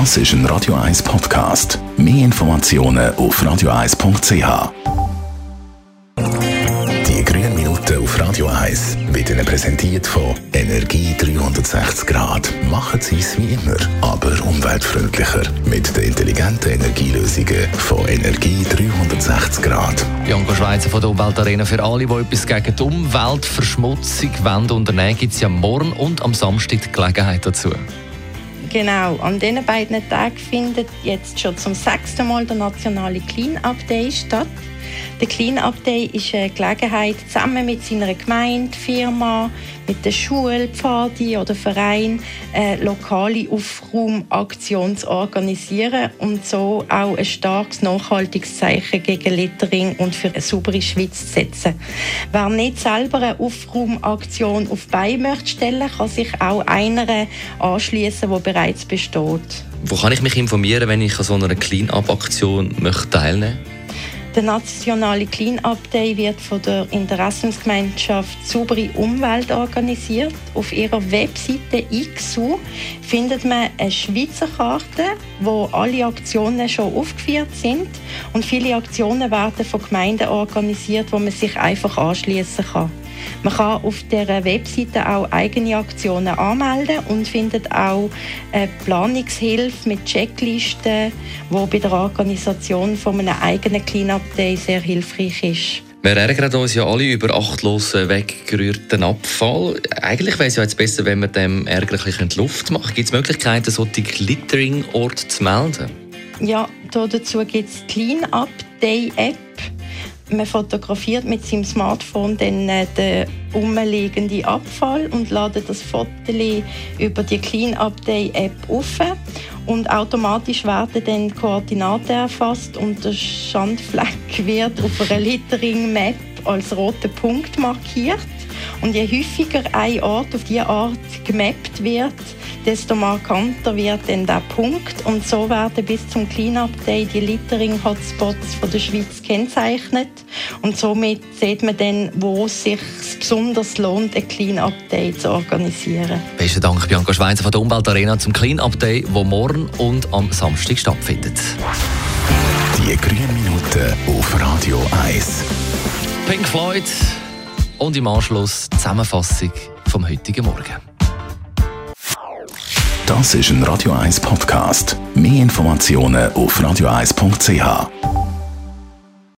Das ist ein Radio 1 Podcast. Mehr Informationen auf radio1.ch. Die grünen Minuten auf Radio 1 wird Ihnen präsentiert von Energie 360 Grad. Machen Sie es wie immer, aber umweltfreundlicher. Mit den intelligenten Energielösungen von Energie 360 Grad. Bianca Schweizer von der Umweltarena. Für alle, die etwas gegen die Umweltverschmutzung wollen unternehmen, gibt es ja morgen und am Samstag die Gelegenheit dazu. Genau, an diesen beiden Tagen findet jetzt schon zum sechsten Mal der nationale Clean Up Day statt. Der Clean Up Day ist eine Gelegenheit, zusammen mit seiner Gemeinde, Firma, mit der Schule, Pfadi oder Verein eine lokale Aufraumaktion zu organisieren und so auch ein starkes Nachhaltigungszeichen gegen Littering und für eine saubere Schweiz zu setzen. Wer nicht selber eine Aufraumaktion auf Beine möchte stellen, kann sich auch einer anschließen, die bereits besteht. Wo kann ich mich informieren, wenn ich an so einer Clean-Up-Aktion teilnehmen möchte? Der nationale Clean-Up Day wird von der Interessensgemeinschaft Saubere Umwelt organisiert. Auf ihrer Webseite XU findet man eine Schweizer Karte, wo alle Aktionen schon aufgeführt sind. Und viele Aktionen werden von Gemeinden organisiert, wo man sich einfach anschließen kann. Man kann auf der Webseite auch eigene Aktionen anmelden und findet auch eine Planungshilfe mit Checklisten, wo bei der Organisation von einem eigenen Cleanup Day sehr hilfreich ist. Wir ärgern uns ja alle über achtlosen, weggerührten Abfall. Eigentlich wäre es ja jetzt besser, wenn wir dem ärgerlich Luft machen. Gibt es Möglichkeiten, solche Glittering-Orte zu melden? Ja, dazu gibt es Clean Up Day App man fotografiert mit seinem Smartphone dann äh, den umliegenden Abfall und ladet das Foto über die Clean Up Day App auf. Und automatisch werden dann Koordinaten erfasst und der Schandfleck wird auf einer Littering Map als roter Punkt markiert. Und je häufiger ein Ort auf diese Art gemappt wird, desto markanter wird dann der Punkt. Und so werden bis zum Cleanup Day die Littering-Hotspots der Schweiz kennzeichnet. Und somit sieht man dann, wo es sich besonders lohnt, ein Cleanup Day zu organisieren. Besten Dank, Bianca Schweizer von der Umweltarena zum Cleanup Day, wo morgen und am Samstag stattfindet. Die grünen Minuten auf Radio 1. Pink Floyd und im Anschluss die Zusammenfassung vom heutigen Morgen. Das ist ein Radio 1 Podcast. Mehr Informationen auf radio1.ch.